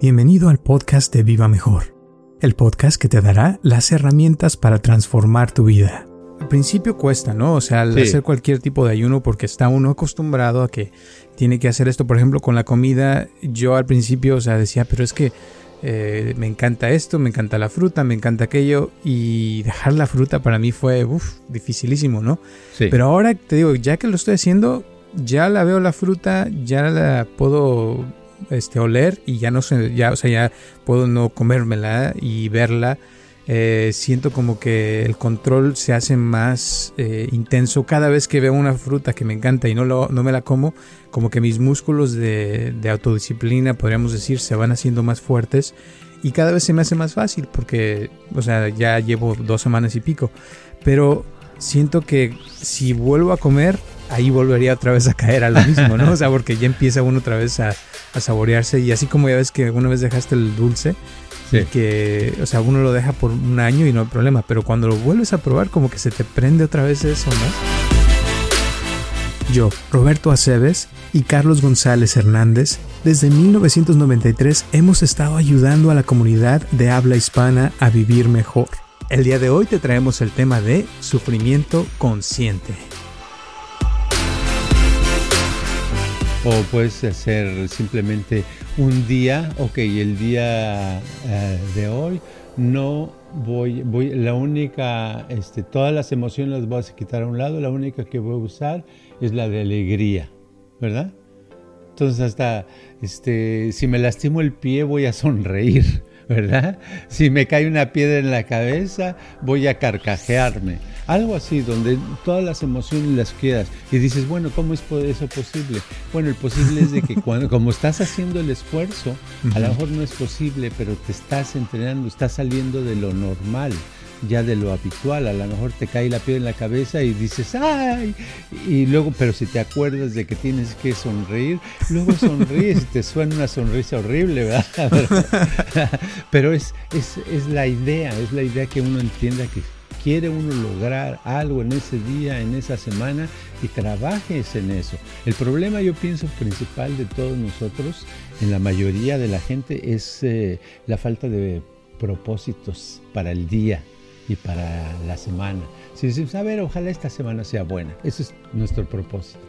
Bienvenido al podcast de Viva Mejor, el podcast que te dará las herramientas para transformar tu vida. Al principio cuesta, ¿no? O sea, al Sí. hacer cualquier tipo de ayuno porque está uno acostumbrado a que tiene que hacer esto. Por ejemplo, con la comida, yo al principio, o sea, decía, pero es que eh, me encanta esto, me encanta la fruta, me encanta aquello. Y dejar la fruta para mí fue, uff, dificilísimo, ¿no? Sí. Pero ahora te digo, ya que lo estoy haciendo, ya la veo la fruta, ya la puedo este, oler y ya no sé, ya, o sea, ya puedo no comérmela y verla. Eh, siento como que el control se hace más eh, intenso cada vez que veo una fruta que me encanta y no, lo, no me la como, como que mis músculos de, de autodisciplina, podríamos decir, se van haciendo más fuertes y cada vez se me hace más fácil porque, o sea, ya llevo dos semanas y pico, pero siento que si vuelvo a comer, ahí volvería otra vez a caer a lo mismo, ¿no? O sea, porque ya empieza uno otra vez a, a saborearse y así como ya ves que una vez dejaste el dulce, Sí. y que, o sea, uno lo deja por un año y no hay problema, pero cuando lo vuelves a probar como que se te prende otra vez eso, ¿no? Yo, Roberto Aceves y Carlos González Hernández, desde 1993 hemos estado ayudando a la comunidad de habla hispana a vivir mejor. El día de hoy te traemos el tema de sufrimiento consciente. O puedes hacer simplemente un día, ok, el día eh, de hoy no voy, voy, la única, este, todas las emociones las voy a quitar a un lado, la única que voy a usar es la de alegría, ¿verdad? Entonces hasta, este, si me lastimo el pie voy a sonreír, ¿verdad? Si me cae una piedra en la cabeza voy a carcajearme. Algo así, donde todas las emociones las quedas y dices, bueno, ¿cómo es eso posible? Bueno, el posible es de que cuando, como estás haciendo el esfuerzo, a lo mejor no es posible, pero te estás entrenando, estás saliendo de lo normal ya de lo habitual, a lo mejor te cae la piedra en la cabeza y dices, ¡ay! Y luego, pero si te acuerdas de que tienes que sonreír, luego sonríes y te suena una sonrisa horrible, ¿verdad? pero es, es, es la idea, es la idea que uno entienda que quiere uno lograr algo en ese día, en esa semana y trabajes en eso. El problema yo pienso principal de todos nosotros, en la mayoría de la gente, es eh, la falta de propósitos para el día y para la semana. Si decimos, a ver, ojalá esta semana sea buena, ese es nuestro propósito.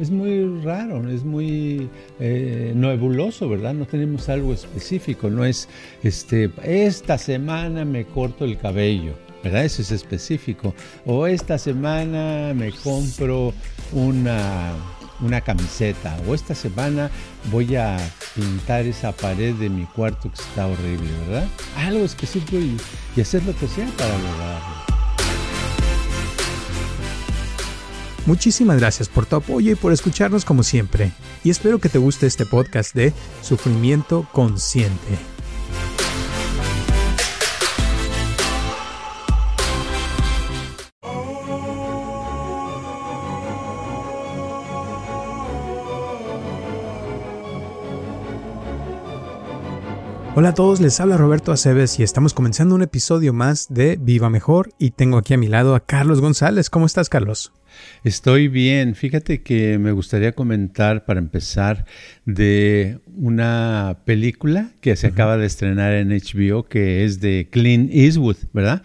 Es muy raro, es muy eh, nebuloso, ¿verdad? No tenemos algo específico, no es, este, esta semana me corto el cabello, ¿verdad? Eso es específico. O esta semana me compro una, una camiseta. O esta semana voy a pintar esa pared de mi cuarto que está horrible, ¿verdad? Algo específico y, y hacer lo que sea para lograrlo. Muchísimas gracias por tu apoyo y por escucharnos como siempre. Y espero que te guste este podcast de Sufrimiento Consciente. Hola a todos, les habla Roberto Aceves y estamos comenzando un episodio más de Viva Mejor y tengo aquí a mi lado a Carlos González. ¿Cómo estás, Carlos? Estoy bien. Fíjate que me gustaría comentar para empezar de una película que se acaba de estrenar en HBO que es de Clint Eastwood, ¿verdad?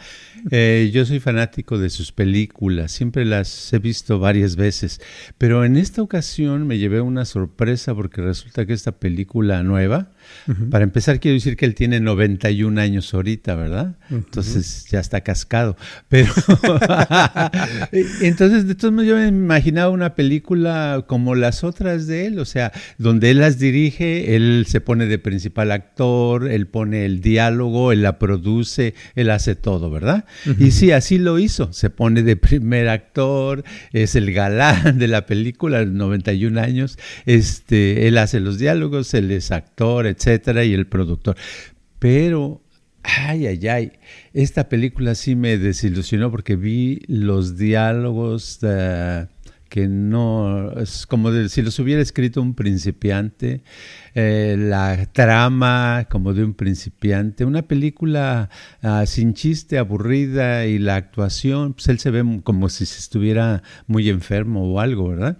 Eh, yo soy fanático de sus películas, siempre las he visto varias veces, pero en esta ocasión me llevé una sorpresa porque resulta que esta película nueva, para empezar quiero decir que él tiene 91 años ahorita, ¿verdad? Entonces ya está cascado, pero entonces de todos modos yo me imaginaba una película como las otras de él, o sea, donde él las dirige, él se pone de principal actor, él pone el diálogo, él la produce, él hace todo, ¿verdad? Y sí, así lo hizo. Se pone de primer actor, es el galán de la película, 91 años. Este, él hace los diálogos, él es actor, etcétera, y el productor. Pero Ay, ay, ay. Esta película sí me desilusionó porque vi los diálogos que no, es como si los hubiera escrito un principiante, eh, la trama como de un principiante, una película ah, sin chiste, aburrida y la actuación, pues él se ve como si se estuviera muy enfermo o algo, ¿verdad?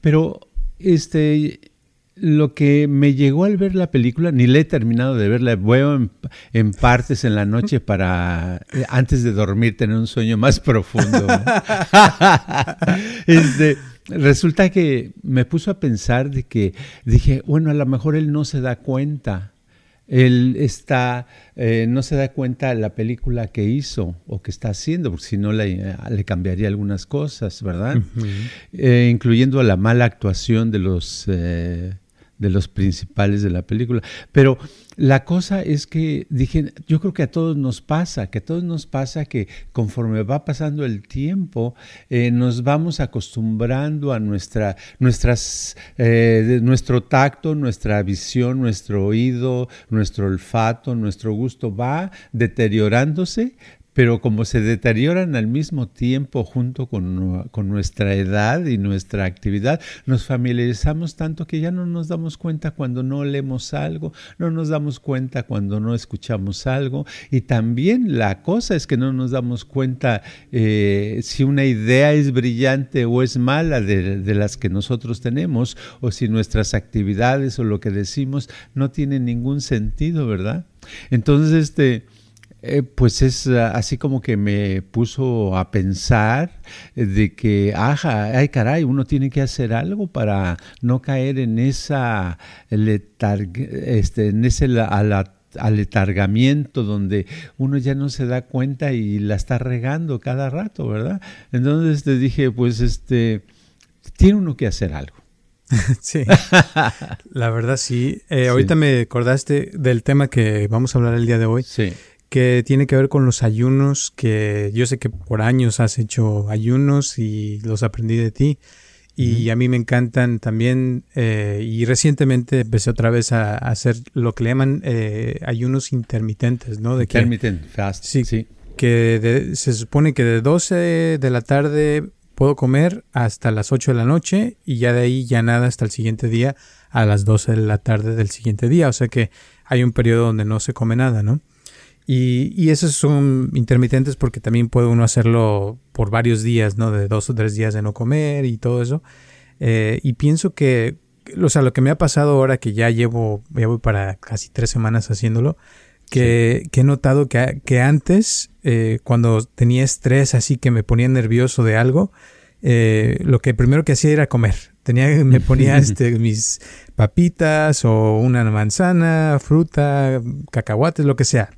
Pero este lo que me llegó al ver la película, ni la he terminado de verla, veo en, partes en la noche para, eh, antes de dormir, tener un sueño más profundo. este, resulta que me puso a pensar de que dije, bueno, a lo mejor él no se da cuenta. Él está, eh, no se da cuenta de la película que hizo o que está haciendo, porque si no le, le cambiaría algunas cosas, ¿verdad? Eh, incluyendo la mala actuación de los de los principales de la película. Pero la cosa es que dije, yo creo que a todos nos pasa, que a todos nos pasa que conforme va pasando el tiempo, eh, nos vamos acostumbrando a nuestra, nuestras, eh, nuestro tacto, nuestra visión, nuestro oído, nuestro olfato, nuestro gusto va deteriorándose, pero como se deterioran al mismo tiempo junto con, nuestra edad y nuestra actividad, nos familiarizamos tanto que ya no nos damos cuenta cuando no leemos algo, no nos damos cuenta cuando no escuchamos algo y también la cosa es que no nos damos cuenta eh, si una idea es brillante o es mala de, de las que nosotros tenemos o si nuestras actividades o lo que decimos no tienen ningún sentido, ¿verdad? Entonces, este eh, pues es ah, así como que me puso a pensar de que, ajá, ay caray, uno tiene que hacer algo para no caer en esa este, en ese aletargamiento donde uno ya no se da cuenta y la está regando cada rato, ¿verdad? Entonces te dije, pues este, tiene uno que hacer algo. sí, la verdad sí. Eh, ahorita me acordaste del tema que vamos a hablar el día de hoy. Sí que tiene que ver con los ayunos, que yo sé que por años has hecho ayunos y los aprendí de ti. Y a mí me encantan también, eh, y recientemente empecé otra vez a, hacer lo que le llaman eh, ayunos intermitentes, ¿no? De Intermittent fast. Sí, sí. Que se supone que de 12 de la tarde puedo comer hasta las 8 de la noche y ya de ahí ya nada hasta el siguiente día a las 12 de la tarde del siguiente día. O sea que hay un periodo donde no se come nada, ¿no? Y, y, esos son intermitentes porque también puede uno hacerlo por varios días, ¿no? De dos o tres días de no comer y todo eso. Eh, y pienso que, o sea, lo que me ha pasado ahora que ya llevo, ya voy para casi tres semanas haciéndolo, que, que he notado que, que antes, eh, cuando tenía estrés así que me ponía nervioso de algo, eh, lo que primero que hacía era comer. Tenía, me ponía este, mis papitas o una manzana, fruta, cacahuates, lo que sea.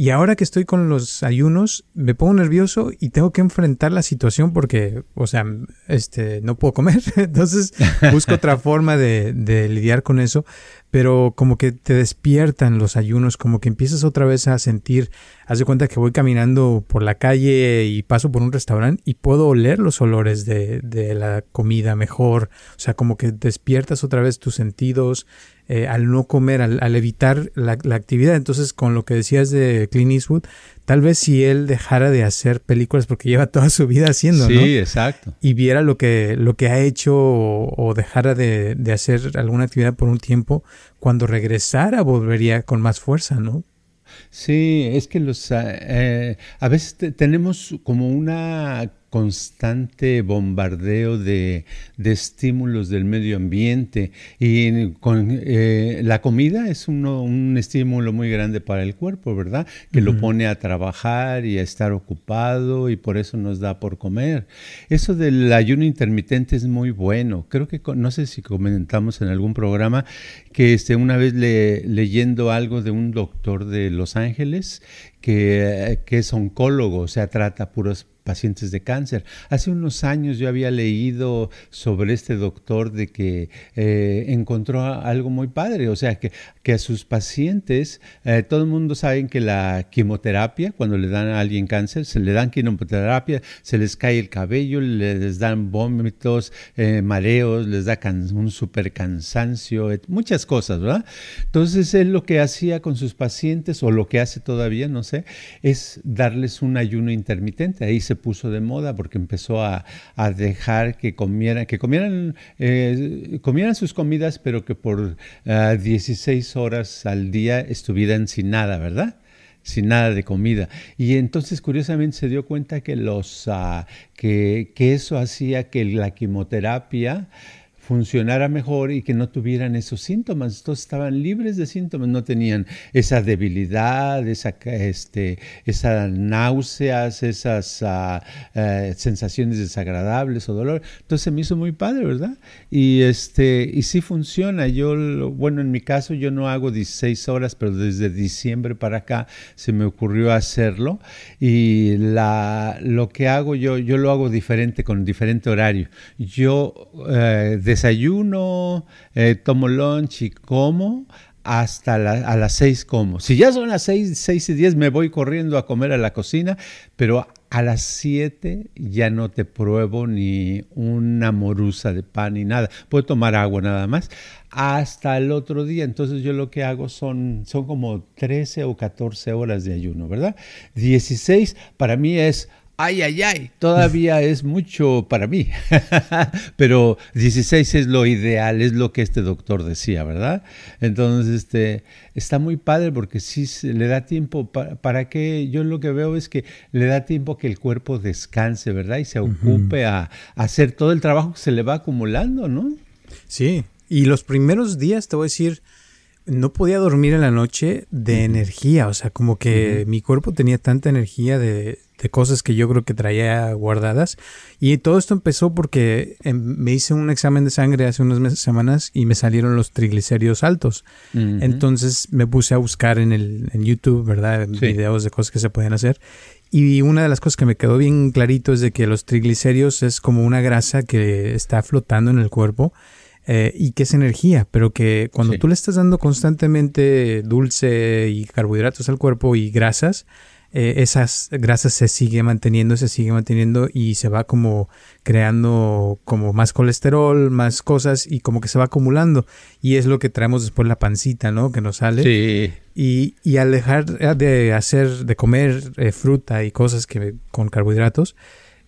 Y ahora que estoy con los ayunos, me pongo nervioso y tengo que enfrentar la situación porque, o sea, este, no puedo comer. Entonces busco otra forma de, de lidiar con eso pero como que te despiertan los ayunos, como que empiezas otra vez a sentir, haz de cuenta que voy caminando por la calle y paso por un restaurante y puedo oler los olores de, de la comida mejor, o sea, como que despiertas otra vez tus sentidos eh, al no comer, al, evitar la, la, actividad. Entonces, con lo que decías de Clint Eastwood, tal vez si él dejara de hacer películas porque lleva toda su vida haciendo, sí, ¿no? Sí, exacto. Y viera lo que, lo que ha hecho o, dejara de, de hacer alguna actividad por un tiempo, cuando regresara volvería con más fuerza, ¿no? Sí, es que los eh, a veces tenemos como una constante bombardeo de, estímulos del medio ambiente y con eh, la comida es un estímulo muy grande para el cuerpo, ¿verdad? Que lo pone a trabajar y a estar ocupado y por eso nos da por comer. Eso del ayuno intermitente es muy bueno. Creo que no sé si comentamos en algún programa que este, una vez leyendo algo de un doctor de Los Ángeles que, que es oncólogo, o sea, trata puros pacientes de cáncer. Hace unos años yo había leído sobre este doctor de que eh, encontró algo muy padre, o sea, que, que a sus pacientes, eh, todo el mundo sabe que la quimioterapia, cuando le dan a alguien cáncer, se le dan quimioterapia, se les cae el cabello, les dan vómitos, eh, mareos, les da un super cansancio, muchas cosas, ¿verdad? Entonces él lo que hacía con sus pacientes, o lo que hace todavía, no sé, es darles un ayuno intermitente. Ahí se puso de moda porque empezó a, dejar que comieran, que comieran, eh, comieran sus comidas, pero que por 16 ah, horas al día estuvieran sin nada, ¿verdad? sin nada de comida. Y entonces curiosamente se dio cuenta que, los, ah, que, que, eso hacía que la quimioterapia funcionara mejor y que no tuvieran esos síntomas. Todos estaban libres de síntomas, no tenían esa debilidad, esa, este, esas náuseas, esas ah, eh, sensaciones desagradables o dolor. Entonces se me hizo muy padre, ¿verdad? Y, este, y sí funciona. Yo, bueno, en mi caso yo no hago 16 horas, pero desde diciembre para acá se me ocurrió hacerlo. Y la, lo que hago yo, yo lo hago diferente, con diferente horario. Yo eh, desayuno, eh, tomo lunch y como hasta a las seis como. Si ya son las seis, seis y diez, me voy corriendo a comer a la cocina, pero a las siete ya no te pruebo ni una morusa de pan ni nada. Puedo tomar agua nada más hasta el otro día. Entonces yo lo que hago son, son como 13 o 14 horas de ayuno, ¿verdad? 16 para mí es ay, ay, ay, todavía es mucho para mí. Pero 16 es lo ideal, es lo que este doctor decía, ¿verdad? Entonces, este, está muy padre porque sí le da tiempo, para, que yo lo que veo es que le da tiempo que el cuerpo descanse, ¿verdad? Y se ocupe a, hacer todo el trabajo que se le va acumulando, ¿no? Sí, y los primeros días, te voy a decir, no podía dormir en la noche de energía, o sea, como que mi cuerpo tenía tanta energía de, de cosas que yo creo que traía guardadas. Y todo esto empezó porque em, me hice un examen de sangre hace unas semanas y me salieron los triglicéridos altos. Entonces me puse a buscar en, el, en YouTube, ¿verdad? Videos de cosas que se pueden hacer. Y una de las cosas que me quedó bien clarito es de que los triglicéridos es como una grasa que está flotando en el cuerpo. Eh, y que es energía, pero que cuando tú le estás dando constantemente dulce y carbohidratos al cuerpo y grasas, eh, esas grasas se sigue manteniendo, se sigue manteniendo y se va como creando como más colesterol, más cosas y como que se va acumulando. Y es lo que traemos después la pancita, ¿no? Que nos sale. Sí. Y, y al dejar de hacer, de comer eh, fruta y cosas que con carbohidratos,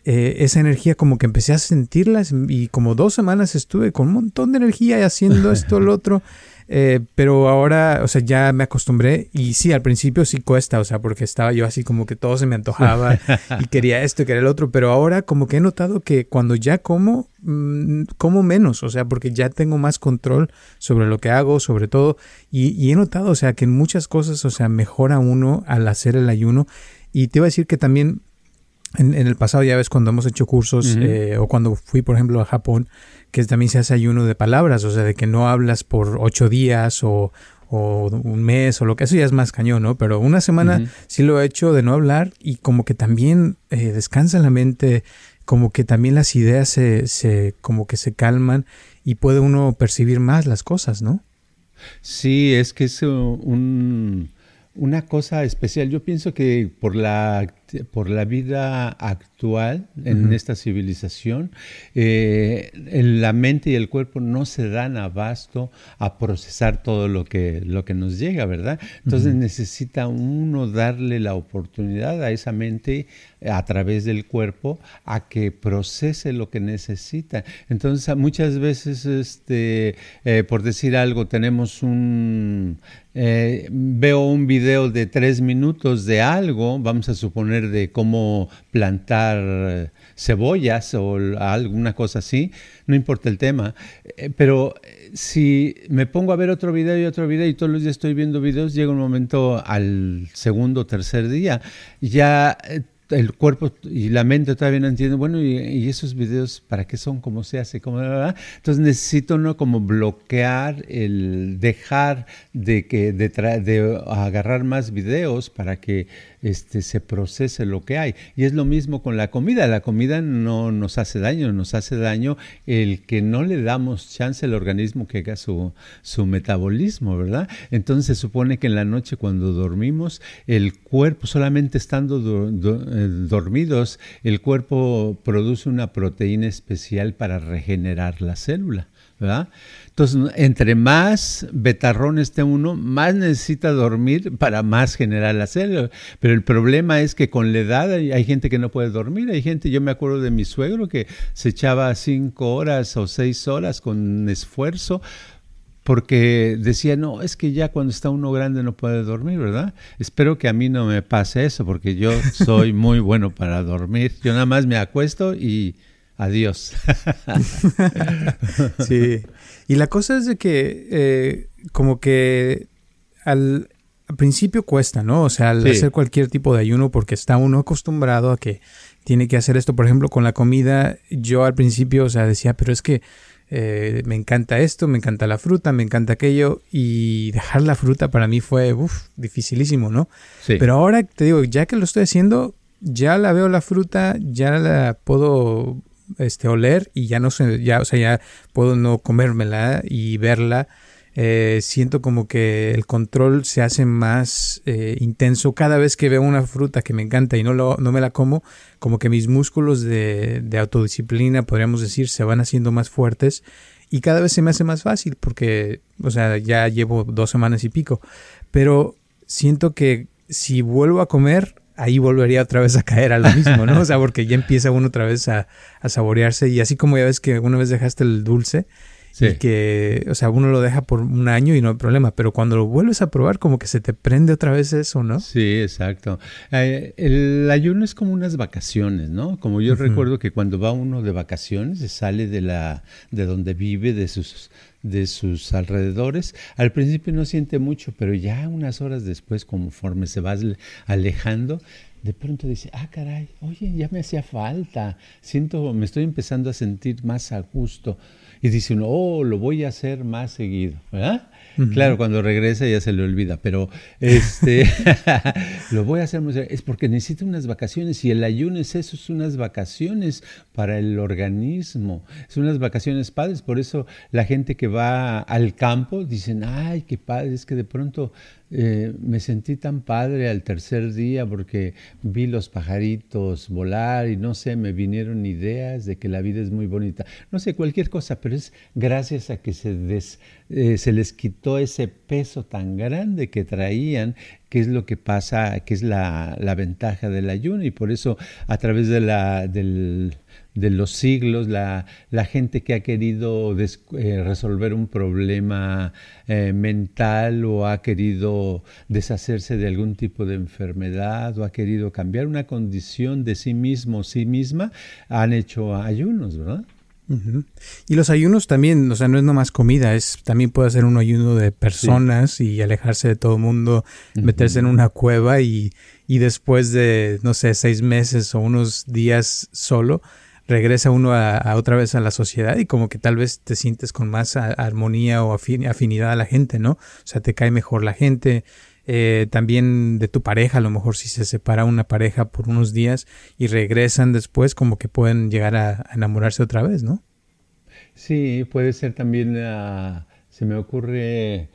eh, esa energía como que empecé a sentirla y como dos semanas estuve con un montón de energía haciendo esto, lo otro. Eh, pero ahora, o sea, ya me acostumbré y sí, al principio sí cuesta, o sea, porque estaba yo así como que todo se me antojaba y quería esto y quería el otro, pero ahora como que he notado que cuando ya como, mm, como menos, o sea, porque ya tengo más control sobre lo que hago, sobre todo, y, he notado, o sea, que en muchas cosas, o sea, mejora uno al hacer el ayuno. Y te iba a decir que también en, el pasado, ya ves, cuando hemos hecho cursos eh, o cuando fui, por ejemplo, a Japón, que también se hace ayuno de palabras, o sea, de que no hablas por ocho días o, un mes o lo que eso ya es más cañón, ¿no? Pero una semana sí lo he hecho de no hablar y como que también eh, descansa la mente, como que también las ideas se, se, como que se calman y puede uno percibir más las cosas, ¿no? Sí, es que es un, una cosa especial. Yo pienso que por la, por la vida actual en esta civilización, eh, la mente y el cuerpo no se dan abasto a procesar todo lo que, lo que nos llega, ¿verdad? Entonces necesita uno darle la oportunidad a esa mente a través del cuerpo a que procese lo que necesita. Entonces muchas veces, este, eh, por decir algo, tenemos un, eh, veo un video de tres minutos de algo, vamos a suponer de cómo plantar cebollas o alguna cosa así, no importa el tema, eh, pero si me pongo a ver otro video y otro video y todos los días estoy viendo videos, llega un momento al segundo o tercer día, ya el cuerpo y la mente todavía no entienden, bueno, y, esos videos, ¿para qué son? ¿Cómo se hace? ¿Cómo, Entonces necesito no como bloquear, el dejar de, que, de, de agarrar más videos para que este, se procese lo que hay. Y es lo mismo con la comida. La comida no nos hace daño, nos hace daño el que no le damos chance al organismo que haga su, su metabolismo, ¿verdad? Entonces se supone que en la noche cuando dormimos, el cuerpo, solamente estando eh, dormidos, el cuerpo produce una proteína especial para regenerar la célula. ¿Verdad? Entonces, entre más betarrón esté uno, más necesita dormir para más generar la célula. Pero el problema es que con la edad hay, gente que no puede dormir. Hay gente, yo me acuerdo de mi suegro que se echaba cinco horas o seis horas con esfuerzo porque decía, no, es que ya cuando está uno grande no puede dormir, ¿verdad? Espero que a mí no me pase eso, porque yo soy muy bueno para dormir. Yo nada más me acuesto y Adiós. sí. Y la cosa es de que eh, como que al, principio cuesta, ¿no? O sea, al hacer cualquier tipo de ayuno porque está uno acostumbrado a que tiene que hacer esto. Por ejemplo, con la comida, yo al principio, o sea, decía, pero es que eh, me encanta esto, me encanta la fruta, me encanta aquello. Y dejar la fruta para mí fue, uff, dificilísimo, ¿no? Sí. Pero ahora te digo, ya que lo estoy haciendo, ya la veo la fruta, ya la puedo este, oler y ya no sé, ya, o sea, ya puedo no comérmela y verla. Eh, siento como que el control se hace más eh, intenso cada vez que veo una fruta que me encanta y no, lo, no me la como, como que mis músculos de, de autodisciplina, podríamos decir, se van haciendo más fuertes y cada vez se me hace más fácil porque, o sea, ya llevo dos semanas y pico, pero siento que si vuelvo a comer, ahí volvería otra vez a caer a lo mismo, ¿no? O sea, porque ya empieza uno otra vez a, saborearse y así como ya ves que una vez dejaste el dulce y que, o sea, uno lo deja por un año y no hay problema, pero cuando lo vuelves a probar como que se te prende otra vez eso, ¿no? Sí, exacto. Eh, el ayuno es como unas vacaciones, ¿no? Como yo recuerdo que cuando va uno de vacaciones, se sale de la de donde vive, de sus de sus alrededores. Al principio no siente mucho, pero ya unas horas después, conforme se va alejando, de pronto dice, ah, caray, oye, ya me hacía falta, siento, me estoy empezando a sentir más a gusto. Y dice uno, oh, lo voy a hacer más seguido, ¿verdad? Claro, cuando regresa ya se le olvida, pero este lo voy a hacer más es porque necesita unas vacaciones y el ayuno es eso, es unas vacaciones para el organismo, son unas vacaciones padres, por eso la gente que va al campo dicen, ay, qué padre, es que de pronto eh, me sentí tan padre al tercer día porque vi los pajaritos volar y no sé, me vinieron ideas de que la vida es muy bonita. No sé, cualquier cosa, pero es gracias a que se, eh, se les quitó ese peso tan grande que traían, que es lo que pasa, que es la, la ventaja del ayuno y por eso a través de la, del de los siglos, la, la gente que ha querido eh, resolver un problema eh, mental o ha querido deshacerse de algún tipo de enfermedad o ha querido cambiar una condición de sí mismo, sí misma, han hecho ayunos, ¿verdad? Y los ayunos también, o sea, no es nomás comida, es también puede ser un ayuno de personas y alejarse de todo el mundo, meterse en una cueva y, y después de, no sé, seis meses o unos días solo, regresa uno a, otra vez a la sociedad y como que tal vez te sientes con más armonía o afinidad a la gente, ¿no? O sea, te cae mejor la gente. Eh, también de tu pareja, a lo mejor si se separa una pareja por unos días y regresan después, como que pueden llegar a, enamorarse otra vez, ¿no? Sí, puede ser también, ah, se me ocurre,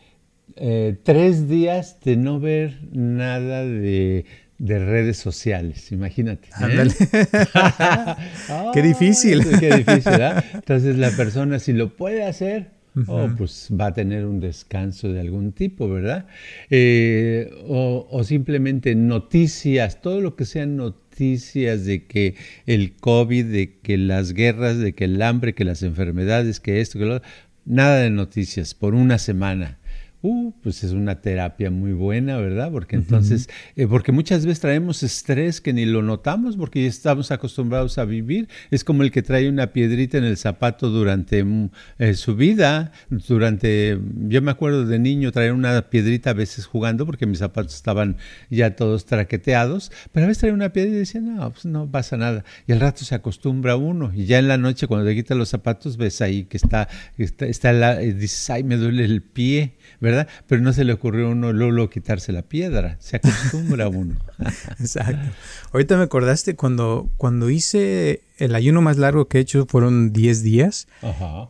eh, tres días de no ver nada de de redes sociales, imagínate. ¿eh? qué difícil. qué difícil, Entonces la persona si lo puede hacer, oh, pues va a tener un descanso de algún tipo, ¿verdad? Eh, o, o, simplemente noticias, todo lo que sean noticias de que el COVID, de que las guerras, de que el hambre, que las enfermedades, que esto, que lo nada de noticias por una semana Uh, pues es una terapia muy buena, ¿verdad? Porque entonces, eh, porque muchas veces traemos estrés que ni lo notamos porque ya estamos acostumbrados a vivir. Es como el que trae una piedrita en el zapato durante mm, eh, su vida, durante, yo me acuerdo de niño traer una piedrita a veces jugando porque mis zapatos estaban ya todos traqueteados, pero a veces traía una piedra y decía, no, pues no pasa nada. Y al rato se acostumbra uno y ya en la noche cuando te quitas los zapatos ves ahí que está, está, está la, dices, ay, me duele el pie ¿verdad? Pero no se le ocurrió a uno luego quitarse la piedra, se acostumbra a uno. Exacto. Ahorita me acordaste cuando, cuando hice el ayuno más largo que he hecho fueron 10 días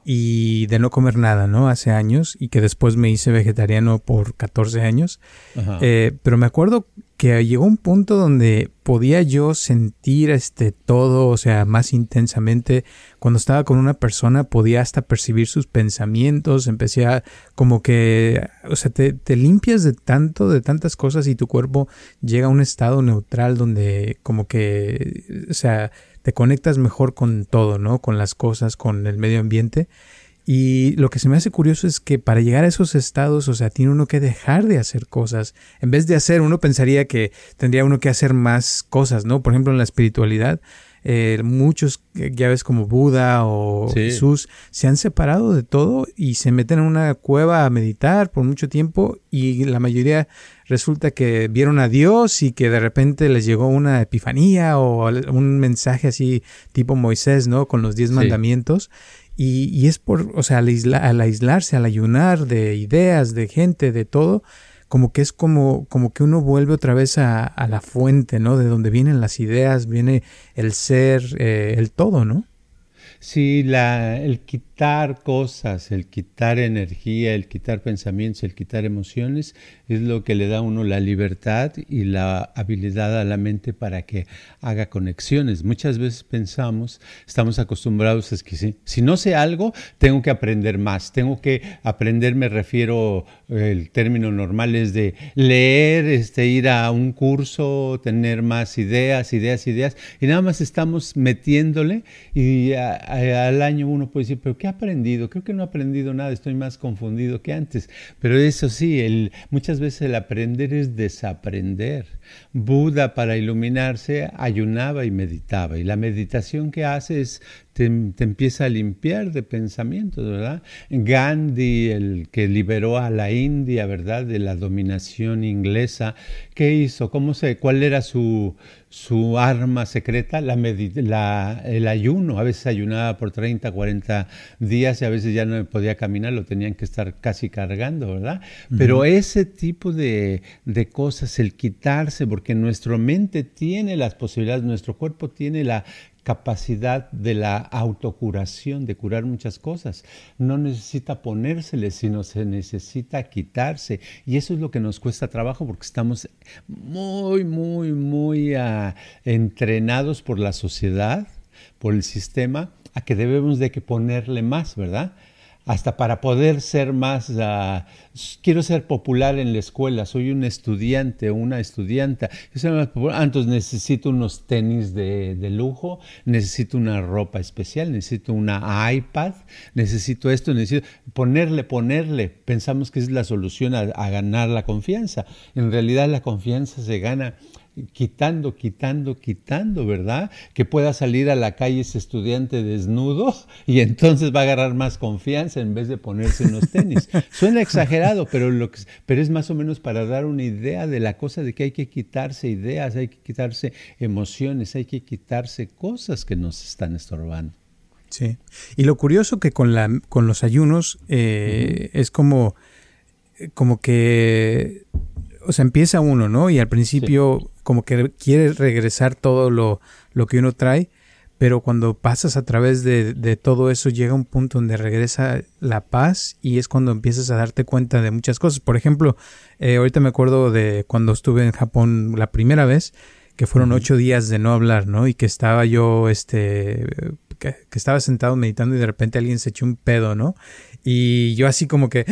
y de no comer nada, ¿no? Hace años y que después me hice vegetariano por 14 años. Eh, pero me acuerdo que llegó un punto donde podía yo sentir este todo, o sea, más intensamente. Cuando estaba con una persona podía hasta percibir sus pensamientos, empecé a como que, o sea, te, te limpias de tanto, de tantas cosas y tu cuerpo llega a un estado neutral donde como que, o sea, te conectas mejor con todo, ¿no? Con las cosas, con el medio ambiente. Y lo que se me hace curioso es que para llegar a esos estados, o sea, tiene uno que dejar de hacer cosas. En vez de hacer, uno pensaría que tendría uno que hacer más cosas, ¿no? Por ejemplo, en la espiritualidad, eh, muchos, eh, ya ves como Buda o Jesús, se han separado de todo y se meten en una cueva a meditar por mucho tiempo y la mayoría resulta que vieron a Dios y que de repente les llegó una epifanía o un mensaje así tipo Moisés, ¿no? Con los diez mandamientos. Y, es por, o sea, al, al, aislarse, al ayunar de ideas, de gente, de todo, como que es como, como que uno vuelve otra vez a, a la fuente, ¿no? De donde vienen las ideas, viene el ser, eh, el todo, ¿no? Sí, la, el quitar cosas, el quitar energía, el quitar pensamientos, el quitar emociones, es lo que le da a uno la libertad y la habilidad a la mente para que haga conexiones. Muchas veces pensamos, estamos acostumbrados a que si, no sé algo, tengo que aprender más. Tengo que aprender, me refiero, el término normal es de leer, este, ir a un curso, tener más ideas, ideas, ideas, y nada más estamos metiéndole y al año uno puede decir, pero ¿qué he aprendido? Creo que no he aprendido nada, estoy más confundido que antes. Pero eso sí, el, muchas veces el aprender es desaprender. Buda para iluminarse ayunaba y meditaba y la meditación que hace es te, empieza a limpiar de pensamientos, ¿verdad? Gandhi, el que liberó a la India, ¿verdad? De la dominación inglesa, ¿qué hizo? ¿Cómo se, ¿Cuál era su, su arma secreta? La, la, el ayuno. A veces ayunaba por 30, 40 días y a veces ya no podía caminar, lo tenían que estar casi cargando, ¿verdad? Pero ese tipo de, de cosas, el quitarse, porque nuestra mente tiene las posibilidades, nuestro cuerpo tiene la capacidad de la autocuración, de curar muchas cosas. No necesita ponérsele, sino se necesita quitarse. Y eso es lo que nos cuesta trabajo porque estamos muy, muy, muy ah, entrenados por la sociedad, por el sistema, a que debemos de que ponerle más, ¿verdad? hasta para poder ser más, uh, quiero ser popular en la escuela, soy un estudiante una estudianta, ah, entonces necesito unos tenis de, lujo, necesito una ropa especial, necesito una iPad, necesito esto, necesito ponerle, ponerle, pensamos que es la solución a ganar la confianza, en realidad la confianza se gana quitando, quitando, quitando, ¿verdad? Que pueda salir a la calle ese estudiante desnudo y entonces va a agarrar más confianza en vez de ponerse unos tenis. Suena exagerado, pero, lo que, pero es más o menos para dar una idea de la cosa de que hay que quitarse ideas, hay que quitarse emociones, hay que quitarse cosas que nos están estorbando. Sí. Y lo curioso que con, la, con los ayunos eh, es como, como que o sea, empieza uno, ¿no? Y al principio como que quiere regresar todo lo, lo, que uno trae, pero cuando pasas a través de, de, todo eso llega un punto donde regresa la paz y es cuando empiezas a darte cuenta de muchas cosas. Por ejemplo, eh, ahorita me acuerdo de cuando estuve en Japón la primera vez, que fueron ocho días de no hablar, ¿no? Y que estaba yo, este, que, que, estaba sentado meditando y de repente alguien se echó un pedo, ¿no? Y yo así como que,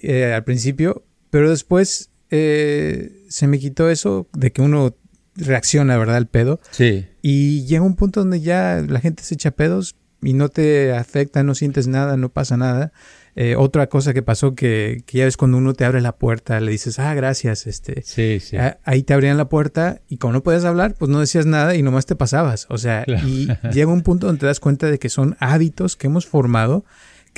eh, al principio, pero después eh, se me quitó eso de que uno reacciona, ¿verdad? Al pedo. Sí. Y llega un punto donde ya la gente se echa pedos y no te afecta, no sientes nada, no pasa nada. Eh, otra cosa que pasó que, que, ya ves cuando uno te abre la puerta, le dices, ah, gracias, este. Sí, sí. ahí te abrían la puerta y como no podías hablar, pues no decías nada y nomás te pasabas. O sea, y llega un punto donde te das cuenta de que son hábitos que hemos formado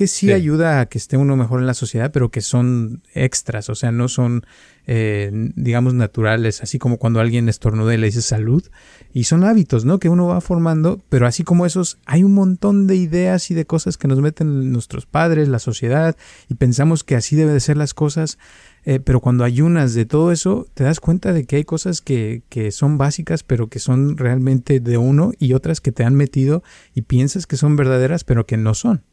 que sí, ayuda a que esté uno mejor en la sociedad, pero que son extras, o sea, no son, eh, digamos, naturales, así como cuando alguien estornuda y le dice salud, y son hábitos, ¿no? Que uno va formando, pero así como esos, hay un montón de ideas y de cosas que nos meten nuestros padres, la sociedad, y pensamos que así debe de ser las cosas, eh, pero cuando ayunas de todo eso, te das cuenta de que hay cosas que, que son básicas, pero que son realmente de uno, y otras que te han metido y piensas que son verdaderas, pero que no son.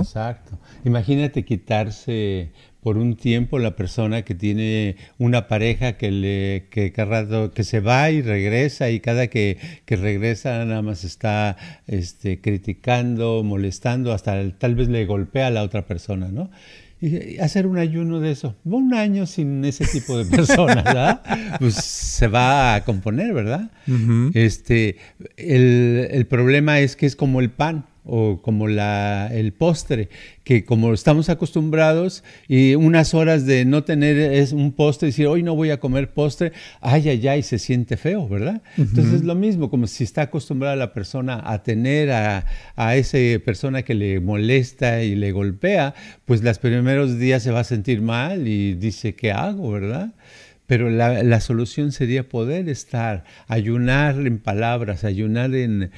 Exacto. Imagínate quitarse por un tiempo la persona que tiene una pareja que le que, que se va y regresa y cada que, que, regresa nada más está este, criticando, molestando, hasta tal vez le golpea a la otra persona, ¿no? Y hacer un ayuno de eso, un año sin ese tipo de personas, ¿verdad? pues se va a componer, ¿verdad? este, el, el problema es que es como el pan o como la, el postre, que como estamos acostumbrados y unas horas de no tener es un postre decir, hoy no voy a comer postre, ay, ay, ay, se siente feo, ¿verdad? Entonces es lo mismo, como si está acostumbrada la persona a tener a, a esa persona que le molesta y le golpea, pues los primeros días se va a sentir mal y dice, ¿qué hago, verdad? Pero la, solución sería poder estar, ayunar en palabras, ayunar en,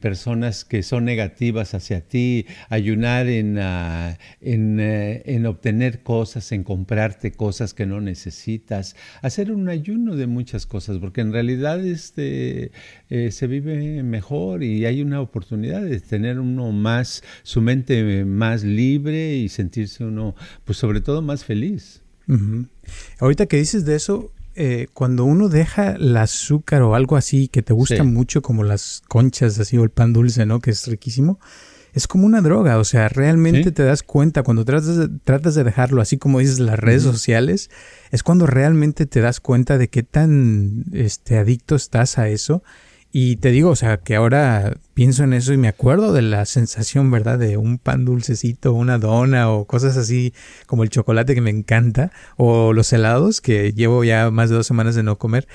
personas que son negativas hacia ti, ayunar en, ah, eh, en, obtener cosas, en comprarte cosas que no necesitas, hacer un ayuno de muchas cosas, porque en realidad este, eh, se vive mejor y hay una oportunidad de tener uno más, su mente más libre y sentirse uno, pues sobre todo más feliz. Ahorita que dices de eso, eh, cuando uno deja el azúcar o algo así que te gusta mucho, como las conchas así o el pan dulce, ¿no? Que es riquísimo, es como una droga. O sea, realmente te das cuenta cuando tratas de, tratas de dejarlo, así como dices las redes sociales, es cuando realmente te das cuenta de qué tan este, adicto estás a eso y te digo, o sea, que ahora pienso en eso y me acuerdo de la sensación, ¿verdad? De un pan dulcecito, una dona o cosas así como el chocolate que me encanta o los helados que llevo ya más de dos semanas de no comer.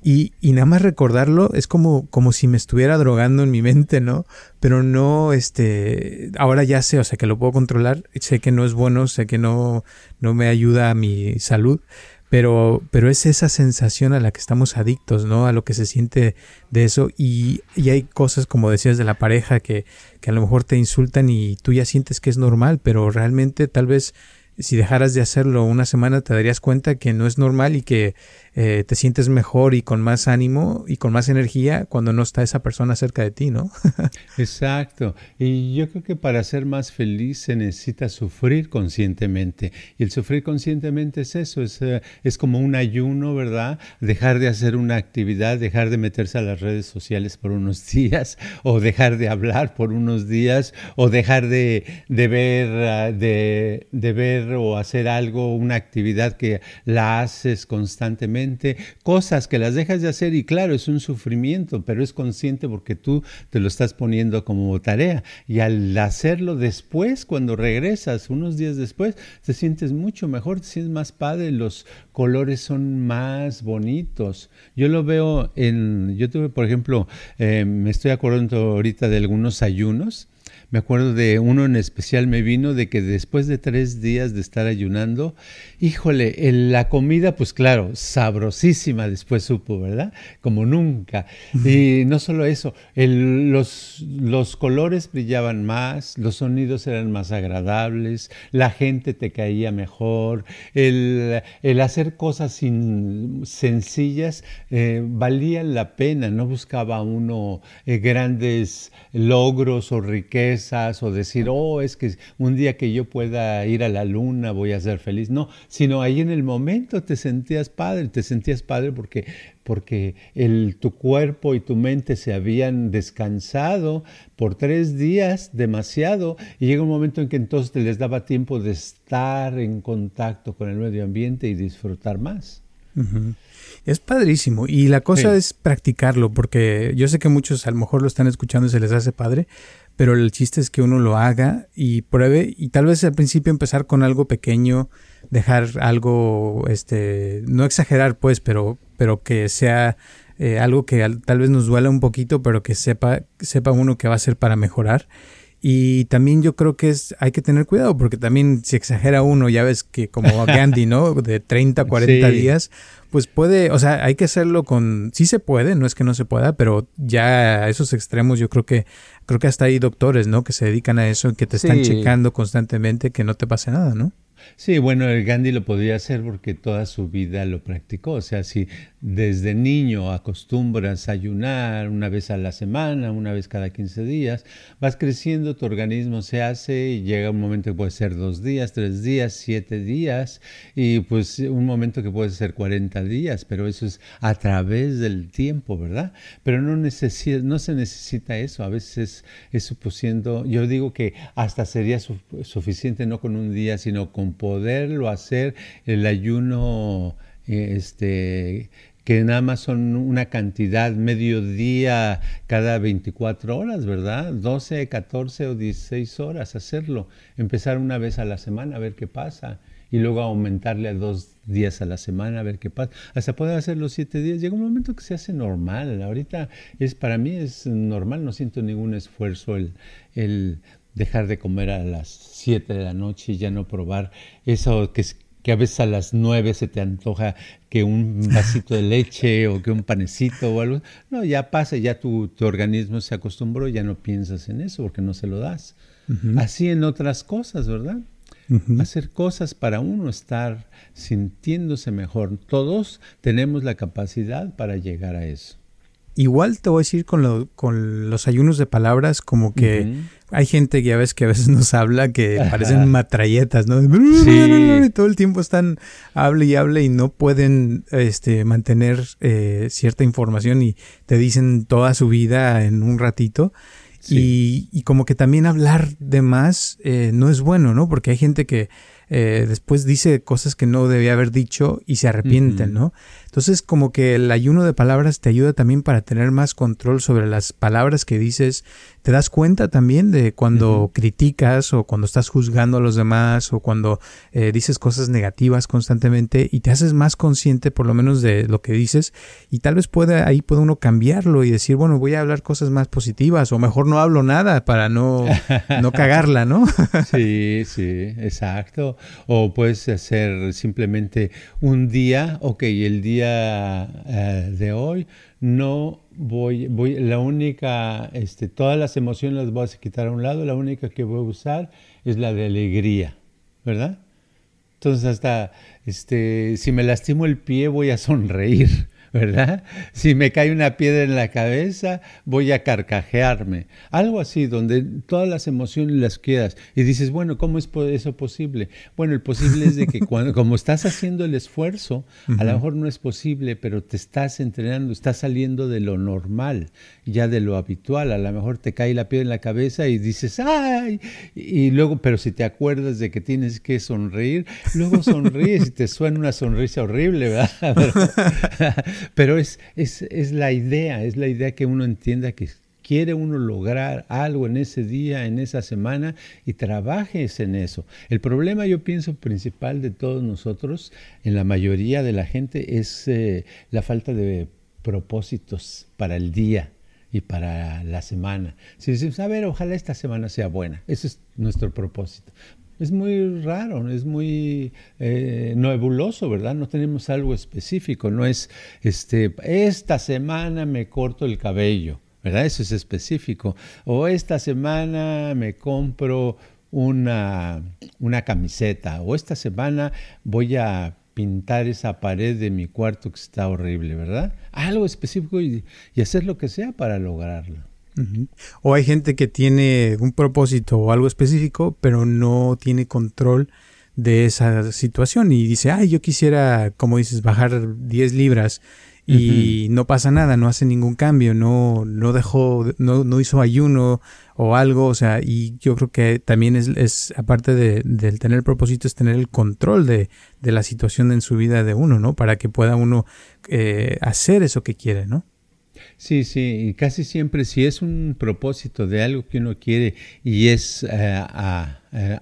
Y, nada más recordarlo es como, como si me estuviera drogando en mi mente, ¿no? Pero no, este, ahora ya sé, o sea, que lo puedo controlar, sé que no es bueno, sé que no, no me ayuda a mi salud, pero, pero es esa sensación a la que estamos adictos, ¿no? A lo que se siente de eso. Y, y hay cosas, como decías, de la pareja que, que a lo mejor te insultan y tú ya sientes que es normal, pero realmente tal vez si dejaras de hacerlo una semana te darías cuenta que no es normal y que eh, te sientes mejor y con más ánimo y con más energía cuando no está esa persona cerca de ti, ¿no? Exacto. Y yo creo que para ser más feliz se necesita sufrir conscientemente. Y el sufrir conscientemente es eso, es, eh, es como un ayuno, ¿verdad? Dejar de hacer una actividad, dejar de meterse a las redes sociales por unos días, o dejar de hablar por unos días, o dejar de, de ver, ah, de, de ver o hacer algo, una actividad que la haces constantemente cosas que las dejas de hacer y claro, es un sufrimiento, pero es consciente porque tú te lo estás poniendo como tarea. Y al hacerlo después, cuando regresas, unos días después, te sientes mucho mejor, te sientes más padre, los colores son más bonitos. Yo lo veo en, yo tuve, por ejemplo, eh, me estoy acordando ahorita de algunos ayunos me acuerdo de uno en especial me vino de que después de tres días de estar ayunando, híjole, la comida, pues claro, sabrosísima después supo, ¿verdad? Como nunca. Y no solo eso, los, los colores brillaban más, los sonidos eran más agradables, la gente te caía mejor, el, hacer cosas sin, sencillas eh, valía la pena, no buscaba uno eh, grandes logros o riquezas o decir, oh, es que un día que yo pueda ir a la luna voy a ser feliz. No, sino ahí en el momento te sentías padre, te sentías padre porque, porque el, tu cuerpo y tu mente se habían descansado por tres días demasiado y llega un momento en que entonces te les daba tiempo de estar en contacto con el medio ambiente y disfrutar más. Es padrísimo y la cosa es practicarlo porque yo sé que muchos a lo mejor lo están escuchando y se les hace padre, pero el chiste es que uno lo haga y pruebe y tal vez al principio empezar con algo pequeño, dejar algo, este, no exagerar pues, pero, pero que sea eh, algo que tal vez nos duela un poquito, pero que sepa, sepa uno que va a ser para mejorar. Y también yo creo que es, hay que tener cuidado porque también si exagera uno, ya ves que como Gandhi, ¿no? De 30, 40 días, pues puede, o sea, hay que hacerlo con, sí se puede, no es que no se pueda, pero ya a esos extremos yo creo que, creo que hasta hay doctores, ¿no? Que se dedican a eso, que te están checando constantemente que no te pase nada, ¿no? Sí, bueno, el Gandhi lo podía hacer porque toda su vida lo practicó. O sea, si desde niño acostumbras a ayunar una vez a la semana, una vez cada 15 días, vas creciendo, tu organismo se hace y llega un momento que puede ser dos días, tres días, siete días y pues un momento que puede ser 40 días, pero eso es a través del tiempo, ¿verdad? Pero no, no se necesita eso. A veces es supusiendo, yo digo que hasta sería suficiente no con un día, sino con poderlo hacer el ayuno este que nada más son una cantidad mediodía cada 24 horas, ¿verdad? 12, 14 o 16 horas hacerlo. Empezar una vez a la semana a ver qué pasa y luego aumentarle a dos días a la semana a ver qué pasa. Hasta poder hacer los siete días. Llega un momento que se hace normal. Ahorita es para mí es normal, no siento ningún esfuerzo el, el dejar de comer a las 7 de la noche y ya no probar eso que, que a veces a las 9 se te antoja que un vasito de leche o que un panecito o algo. No, ya pasa, ya tu, tu organismo se acostumbró, ya no piensas en eso porque no se lo das. Así en otras cosas, ¿verdad? Hacer cosas para uno estar sintiéndose mejor. Todos tenemos la capacidad para llegar a eso. Igual te voy a decir con, con los ayunos de palabras, como que hay gente que ya ves que a veces nos habla que parecen matralletas, ¿no? Sí. Todo el tiempo están hable y hable y no pueden este, mantener eh, cierta información y te dicen toda su vida en un ratito. Y, y, como que también hablar de más eh, no es bueno, ¿no? Porque hay gente que eh, después dice cosas que no debía haber dicho y se arrepienten, ¿no? Entonces como que el ayuno de palabras te ayuda también para tener más control sobre las palabras que dices. Te das cuenta también de cuando criticas o cuando estás juzgando a los demás o cuando eh, dices cosas negativas constantemente y te haces más consciente por lo menos de lo que dices y tal vez puede, ahí puede uno cambiarlo y decir, bueno, voy a hablar cosas más positivas o mejor no hablo nada para no, no cagarla, ¿no? sí, sí, exacto. O puedes hacer simplemente un día, ok, el día eh, de hoy no voy, voy, la única, este, todas las emociones las voy a quitar a un lado, la única que voy a usar es la de alegría, ¿verdad? Entonces hasta, este, si me lastimo el pie voy a sonreír. ¿Verdad? Si me cae una piedra en la cabeza, voy a carcajearme. Algo así, donde todas las emociones las quedas y dices, bueno, ¿cómo es eso posible? Bueno, el posible es de que cuando, como estás haciendo el esfuerzo, a lo mejor no es posible, pero te estás entrenando, estás saliendo de lo normal, ya de lo habitual. A lo mejor te cae la piedra en la cabeza y dices, ¡ay! Y luego, pero si te acuerdas de que tienes que sonreír, luego sonríes y te suena una sonrisa horrible, ¿verdad? Pero es, es, es la idea, es la idea que uno entienda que quiere uno lograr algo en ese día, en esa semana y trabajes en eso. El problema yo pienso principal de todos nosotros, en la mayoría de la gente, es eh, la falta de propósitos para el día y para la semana. Si decimos, a ver, ojalá esta semana sea buena, ese es nuestro propósito es muy raro, es muy eh, nebuloso, ¿verdad? No tenemos algo específico, no es, este, esta semana me corto el cabello, ¿verdad? Eso es específico. O esta semana me compro una, una camiseta, o esta semana voy a pintar esa pared de mi cuarto que está horrible, ¿verdad? Algo específico y hacer lo que sea para lograrlo. O hay gente que tiene un propósito o algo específico, pero no tiene control de esa situación y dice, ay, yo quisiera, como dices, bajar 10 libras y no pasa nada, no hace ningún cambio, no, no dejó, no, no hizo ayuno o algo, o sea, y yo creo que también es, es aparte de, del tener el propósito, es tener el control de, de, la situación en su vida de uno, ¿no? Para que pueda uno eh, hacer eso que quiere, ¿no? Sí, sí, y casi siempre si es un propósito de algo que uno quiere y es eh,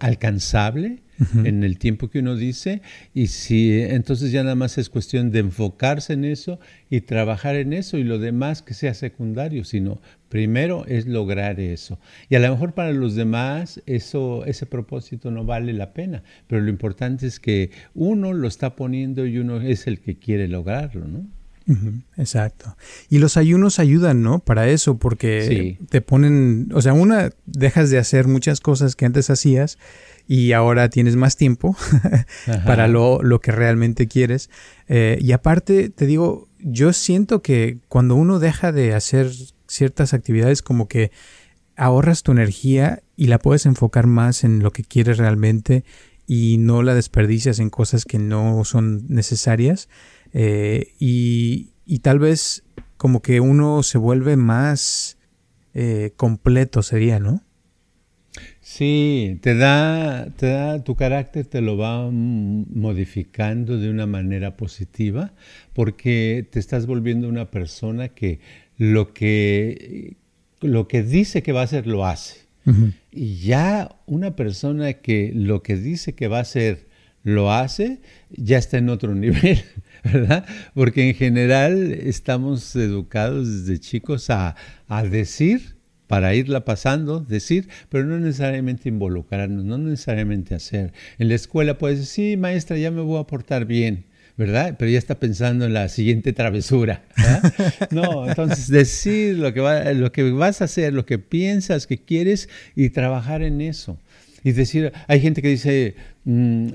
alcanzable, en el tiempo que uno dice y si entonces ya nada más es cuestión de enfocarse en eso y trabajar en eso y lo demás que sea secundario, sino primero es lograr eso. Y a lo mejor para los demás eso ese propósito no vale la pena, pero lo importante es que uno lo está poniendo y uno es el que quiere lograrlo, ¿no? Exacto. Y los ayunos ayudan, ¿no? Para eso, porque te ponen, o sea, una, dejas de hacer muchas cosas que antes hacías y ahora tienes más tiempo para lo, lo, que realmente quieres. Eh, y aparte, te digo, yo siento que cuando uno deja de hacer ciertas actividades, como que ahorras tu energía y la puedes enfocar más en lo que quieres realmente y no la desperdicias en cosas que no son necesarias. Eh, y, y, tal vez como que uno se vuelve más eh, completo sería, ¿no? Sí, te da, te da, tu carácter te lo va modificando de una manera positiva porque te estás volviendo una persona que lo que, lo que dice que va a hacer lo hace. Y ya una persona que lo que dice que va a hacer lo hace, ya está en otro nivel. Porque en general estamos educados desde chicos a, decir para irla pasando, decir, pero no necesariamente involucrarnos, no necesariamente hacer. En la escuela puedes decir, sí, maestra, ya me voy a portar bien, ¿verdad? Pero ya está pensando en la siguiente travesura. No, entonces decir lo que, va, lo que vas a hacer, lo que piensas que quieres y trabajar en eso. Y decir, hay gente que dice, mm,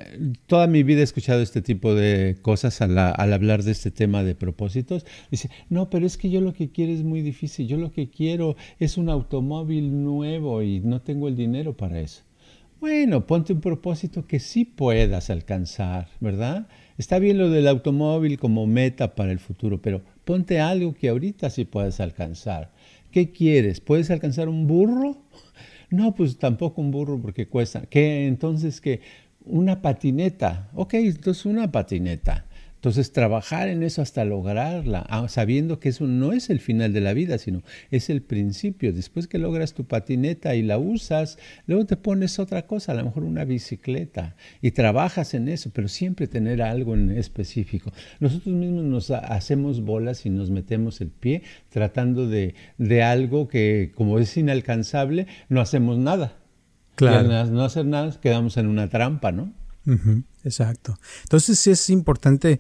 toda mi vida he escuchado este tipo de cosas al, hablar de este tema de propósitos. Dice, no, pero es que yo lo que quiero es muy difícil. Yo lo que quiero es un automóvil nuevo y no tengo el dinero para eso. Bueno, ponte un propósito que sí puedas alcanzar, ¿verdad? Está bien lo del automóvil como meta para el futuro, pero ponte algo que ahorita sí puedas alcanzar. ¿Qué quieres? ¿Puedes alcanzar un burro? No, pues tampoco un burro porque cuesta. ¿Qué? Entonces, que una patineta. Ok, entonces una patineta. Entonces, trabajar en eso hasta lograrla, ah, sabiendo que eso no es el final de la vida, sino es el principio. Después que logras tu patineta y la usas, luego te pones otra cosa, a lo mejor una bicicleta, y trabajas en eso, pero siempre tener algo en específico. Nosotros mismos nos hacemos bolas y nos metemos el pie tratando de, de algo que, como es inalcanzable, no hacemos nada. Claro. Y al no hacer nada, quedamos en una trampa, ¿no? Exacto. Entonces sí es importante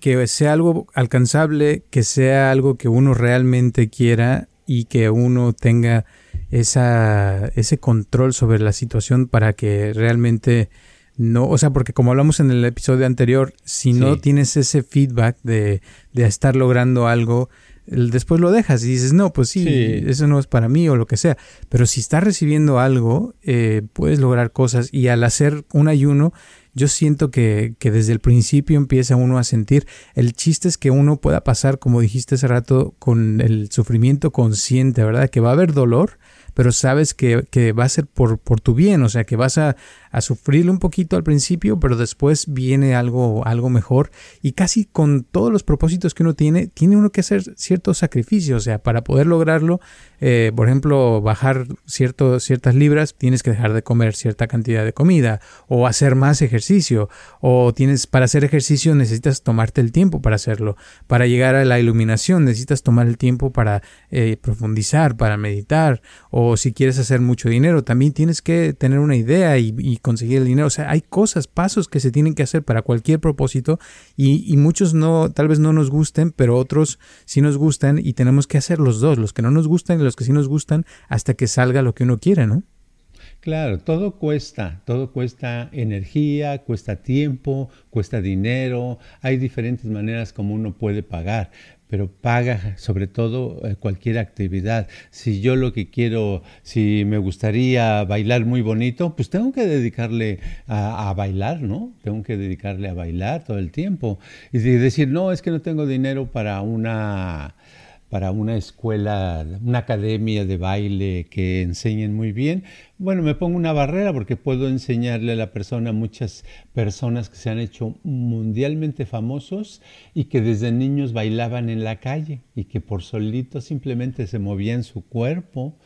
que sea algo alcanzable, que sea algo que uno realmente quiera y que uno tenga esa, ese control sobre la situación para que realmente no, o sea, porque como hablamos en el episodio anterior, si no tienes ese feedback de, de estar logrando algo, después lo dejas y dices, no, pues sí, eso no es para mí o lo que sea. Pero si estás recibiendo algo, eh, puedes lograr cosas y al hacer un ayuno, yo siento que, que, desde el principio empieza uno a sentir, el chiste es que uno pueda pasar, como dijiste hace rato, con el sufrimiento consciente, ¿verdad? Que va a haber dolor, pero sabes que, que va a ser por, por, tu bien, o sea, que vas a, a sufrirlo un poquito al principio, pero después viene algo, algo mejor. Y casi con todos los propósitos que uno tiene, tiene uno que hacer ciertos sacrificios, o sea, para poder lograrlo, eh, por ejemplo, bajar cierto, ciertas libras, tienes que dejar de comer cierta cantidad de comida, o hacer más ejercicio, o tienes, para hacer ejercicio necesitas tomarte el tiempo para hacerlo. Para llegar a la iluminación necesitas tomar el tiempo para eh, profundizar, para meditar, o si quieres hacer mucho dinero, también tienes que tener una idea y, y conseguir el dinero. O sea, hay cosas, pasos que se tienen que hacer para cualquier propósito y, muchos no, tal vez no nos gusten, pero otros sí nos gustan y tenemos que hacer los dos, los que no nos gustan y los que sí nos gustan hasta que salga lo que uno quiere, ¿no? Claro, todo cuesta, todo cuesta energía, cuesta tiempo, cuesta dinero, hay diferentes maneras como uno puede pagar, pero paga sobre todo eh, cualquier actividad. Si yo lo que quiero, si me gustaría bailar muy bonito, pues tengo que dedicarle a, bailar, ¿no? Tengo que dedicarle a bailar todo el tiempo. Y decir, no, es que no tengo dinero para una para una escuela, una academia de baile que enseñen muy bien, bueno, me pongo una barrera porque puedo enseñarle a la persona muchas personas que se han hecho mundialmente famosos y que desde niños bailaban en la calle y que por solito simplemente se movían su cuerpo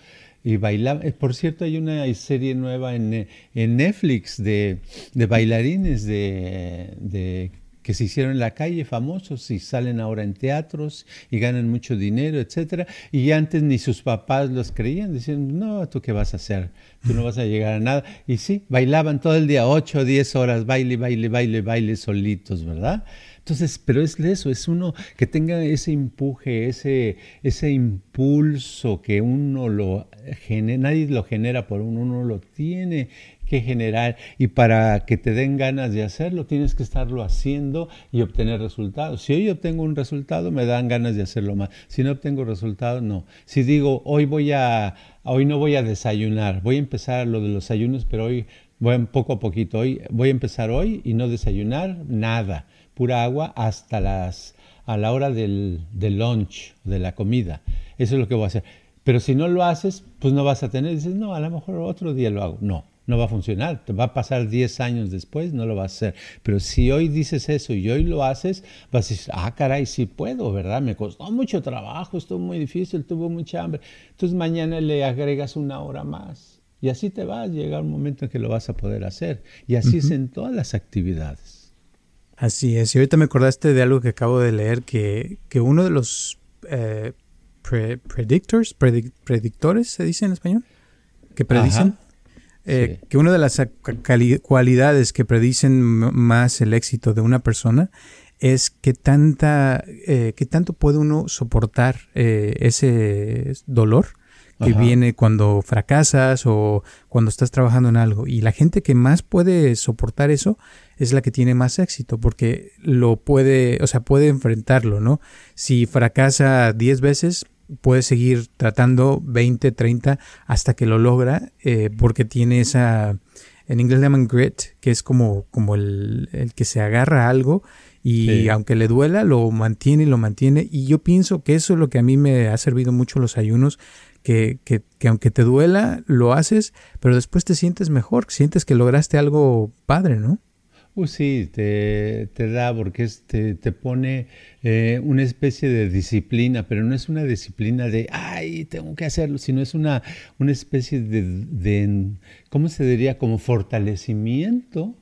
y bailaban. Eh, por cierto, hay una serie nueva en, en Netflix de, de bailarines de, de que se hicieron en la calle famosos y salen ahora en teatros y ganan mucho dinero, etcétera, y antes ni sus papás los creían, decían, no, ¿tú qué vas a hacer? Tú no vas a llegar a nada. Y sí, bailaban todo el día, 8 o 10 horas, baile, baile, baile, baile solitos, ¿verdad? Entonces, pero es eso, es uno que tenga ese empuje, ese, ese impulso que uno lo genera, nadie lo genera por uno, uno lo tiene que generar y para que te den ganas de hacerlo tienes que estarlo haciendo y obtener resultados. Si hoy obtengo un resultado me dan ganas de hacerlo más. Si no obtengo resultados no. Si digo hoy voy a hoy no voy a desayunar, voy a empezar lo de los ayunos, pero hoy voy poco a poquito. Hoy voy a empezar hoy y no desayunar nada, pura agua hasta las a la hora del, del lunch, de la comida. Eso es lo que voy a hacer. Pero si no lo haces, pues no vas a tener, dices, no, a lo mejor otro día lo hago. No, no va a funcionar. Te va a pasar 10 años después, no lo vas a hacer. Pero si hoy dices eso y hoy lo haces, vas a decir, ah, caray, sí puedo, ¿verdad? Me costó mucho trabajo, estuvo muy difícil, tuvo mucha hambre. Entonces mañana le agregas una hora más. Y así te va a llegar un momento en que lo vas a poder hacer. Y así es en todas las actividades. Así es. Y ahorita me acordaste de algo que acabo de leer, que, que uno de los eh, predictors, predictores, se dice en español, que predicen. Eh, que una de las cualidades que predicen más el éxito de una persona es que tanta, eh, que tanto puede uno soportar eh, ese dolor que viene cuando fracasas o cuando estás trabajando en algo. Y la gente que más puede soportar eso es la que tiene más éxito, porque lo puede, o sea, puede enfrentarlo, ¿no? Si fracasa 10 veces, puede seguir tratando 20, 30 hasta que lo logra eh, porque tiene esa, en inglés le llaman grit, que es como, como el, el que se agarra a algo y aunque le duela, lo mantiene y lo mantiene. Y yo pienso que eso es lo que a mí me ha servido mucho los ayunos, que, que, que aunque te duela, lo haces, pero después te sientes mejor, sientes que lograste algo padre, ¿no? Pues sí, te, te da porque te, te, pone eh, una especie de disciplina, pero no es una disciplina de, ay, tengo que hacerlo, sino es una, una especie de, de, ¿cómo se diría? Como fortalecimiento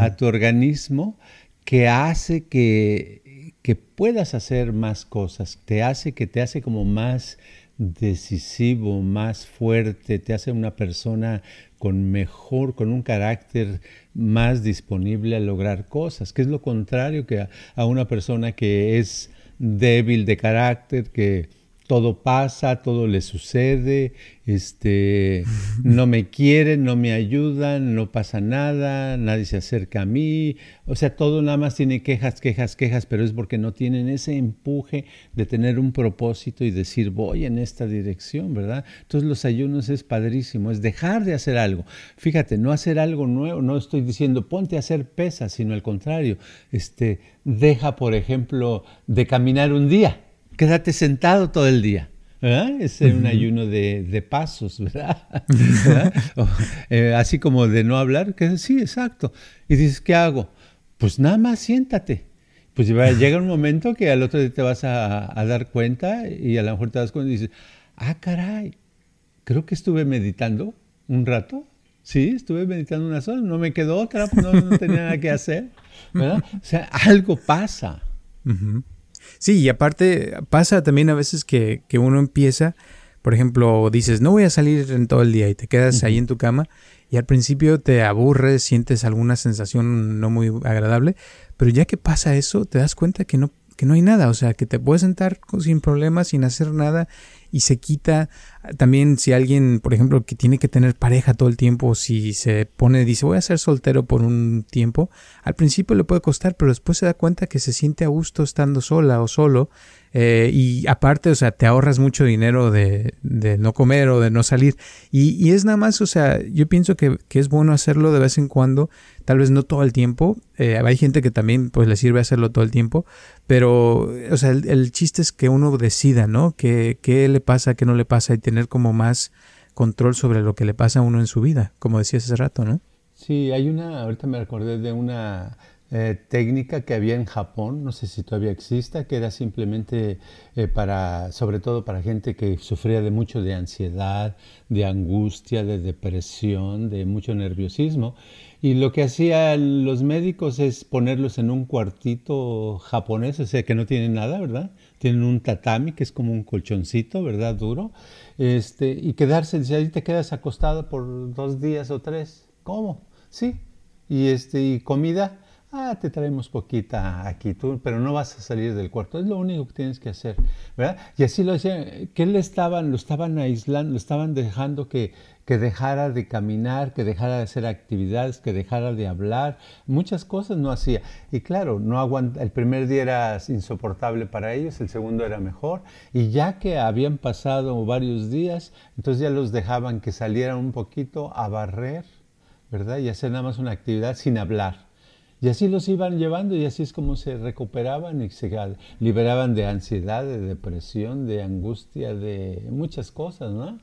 a tu organismo que hace que, que puedas hacer más cosas, te hace que te hace como más decisivo, más fuerte, te hace una persona con mejor, con un carácter más disponible a lograr cosas, que es lo contrario que a, una persona que es débil de carácter, que todo pasa, todo le sucede, este, no me quieren, no me ayudan, no pasa nada, nadie se acerca a mí, o sea, todo nada más tiene quejas, quejas, quejas, pero es porque no tienen ese empuje de tener un propósito y decir voy en esta dirección, ¿verdad? Entonces los ayunos es padrísimo, es dejar de hacer algo. Fíjate, no hacer algo nuevo, no estoy diciendo ponte a hacer pesas, sino al contrario, este, deja, por ejemplo, de caminar un día quédate sentado todo el día. Es un ayuno de, pasos, ¿verdad? Eh, así como de no hablar, que sí, exacto. Y dices, ¿qué hago? Pues nada más siéntate. Pues llega un momento que al otro día te vas a, dar cuenta y a lo mejor te das cuenta y dices, ah, caray, creo que estuve meditando un rato. Sí, estuve meditando una sola, no me quedó otra, no, no tenía nada que hacer. ¿verdad? O sea, algo pasa. Sí, y aparte pasa también a veces que, que, uno empieza, por ejemplo, dices, no voy a salir en todo el día y te quedas ahí en tu cama y al principio te aburres, sientes alguna sensación no muy agradable, pero ya que pasa eso, te das cuenta que no, que no hay nada, o sea, que te puedes sentar sin problemas, sin hacer nada y se quita también si alguien, por ejemplo, que tiene que tener pareja todo el tiempo, si se pone, dice voy a ser soltero por un tiempo, al principio le puede costar, pero después se da cuenta que se siente a gusto estando sola o solo eh, y aparte, o sea, te ahorras mucho dinero de, no comer o de no salir. Y, es nada más, o sea, yo pienso que, es bueno hacerlo de vez en cuando, tal vez no todo el tiempo. Eh, hay gente que también pues le sirve hacerlo todo el tiempo, pero, o sea, el, el chiste es que uno decida, ¿no? ¿Qué, ¿Qué le pasa, qué no le pasa y tener como más control sobre lo que le pasa a uno en su vida, como decías hace rato, ¿no? Sí, hay una, ahorita me recordé de una eh, técnica que había en Japón, no sé si todavía exista, que era simplemente eh, para, sobre todo para gente que sufría de mucho de ansiedad, de angustia, de depresión, de mucho nerviosismo. Y lo que hacían los médicos es ponerlos en un cuartito japonés, o sea que no tienen nada, ¿verdad? Tienen un tatami, que es como un colchoncito, ¿verdad? Duro. Este, y quedarse, dice, ahí te quedas acostado por dos días o tres. ¿Cómo? Sí. Y, este, y comida ah, te traemos poquita aquí, tú, pero no vas a salir del cuarto. Es lo único que tienes que hacer, ¿verdad? Y así lo decían, que le estaban, lo estaban aislando, lo estaban dejando que, que dejara de caminar, que dejara de hacer actividades, que dejara de hablar, muchas cosas no hacía. Y claro, no aguanta, el primer día era insoportable para ellos, el segundo era mejor, y ya que habían pasado varios días, entonces ya los dejaban que salieran un poquito a barrer, ¿verdad? Y hacer nada más una actividad sin hablar. Y así los iban llevando y así es como se recuperaban y se liberaban de ansiedad, de depresión, de angustia, de muchas cosas, ¿no?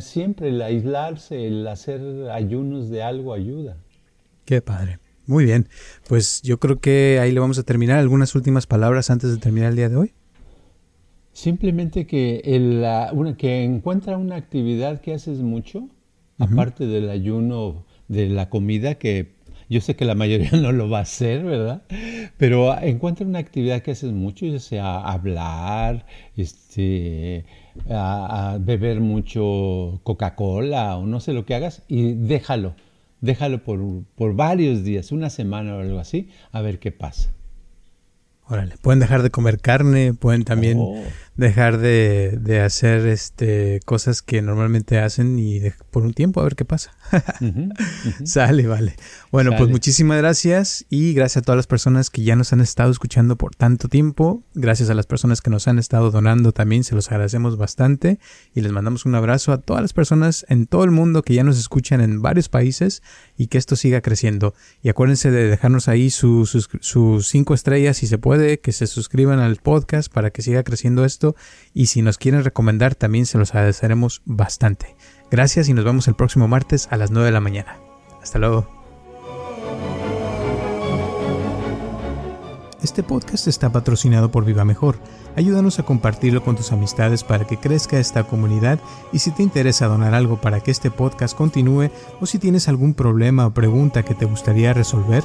siempre el aislarse, el hacer ayunos de algo ayuda. Qué padre. Muy bien. Pues yo creo que ahí le vamos a terminar. ¿Algunas últimas palabras antes de terminar el día de hoy? Simplemente que, el, una, que encuentra una actividad que haces mucho, aparte del ayuno de la comida, que yo sé que la mayoría no lo va a hacer, ¿verdad? Pero encuentra una actividad que haces mucho, ya sea hablar, este, a, beber mucho Coca-Cola o no sé lo que hagas y déjalo, déjalo por, por varios días, una semana o algo así, a ver qué pasa. Órale, pueden dejar de comer carne, pueden también oh. Dejar de, de, hacer este cosas que normalmente hacen y por un tiempo a ver qué pasa. Sale, vale. Bueno, pues muchísimas gracias y gracias a todas las personas que ya nos han estado escuchando por tanto tiempo. Gracias a las personas que nos han estado donando también, se los agradecemos bastante y les mandamos un abrazo a todas las personas en todo el mundo que ya nos escuchan en varios países y que esto siga creciendo. Y acuérdense de dejarnos ahí sus, sus cinco estrellas si se puede, que se suscriban al podcast para que siga creciendo y si nos quieren recomendar también se los agradeceremos bastante. Gracias y nos vemos el próximo martes a las 9 de la mañana. Hasta luego. Este podcast está patrocinado por Viva Mejor. Ayúdanos a compartirlo con tus amistades para que crezca esta comunidad y si te interesa donar algo para que este podcast continúe o si tienes algún problema o pregunta que te gustaría resolver,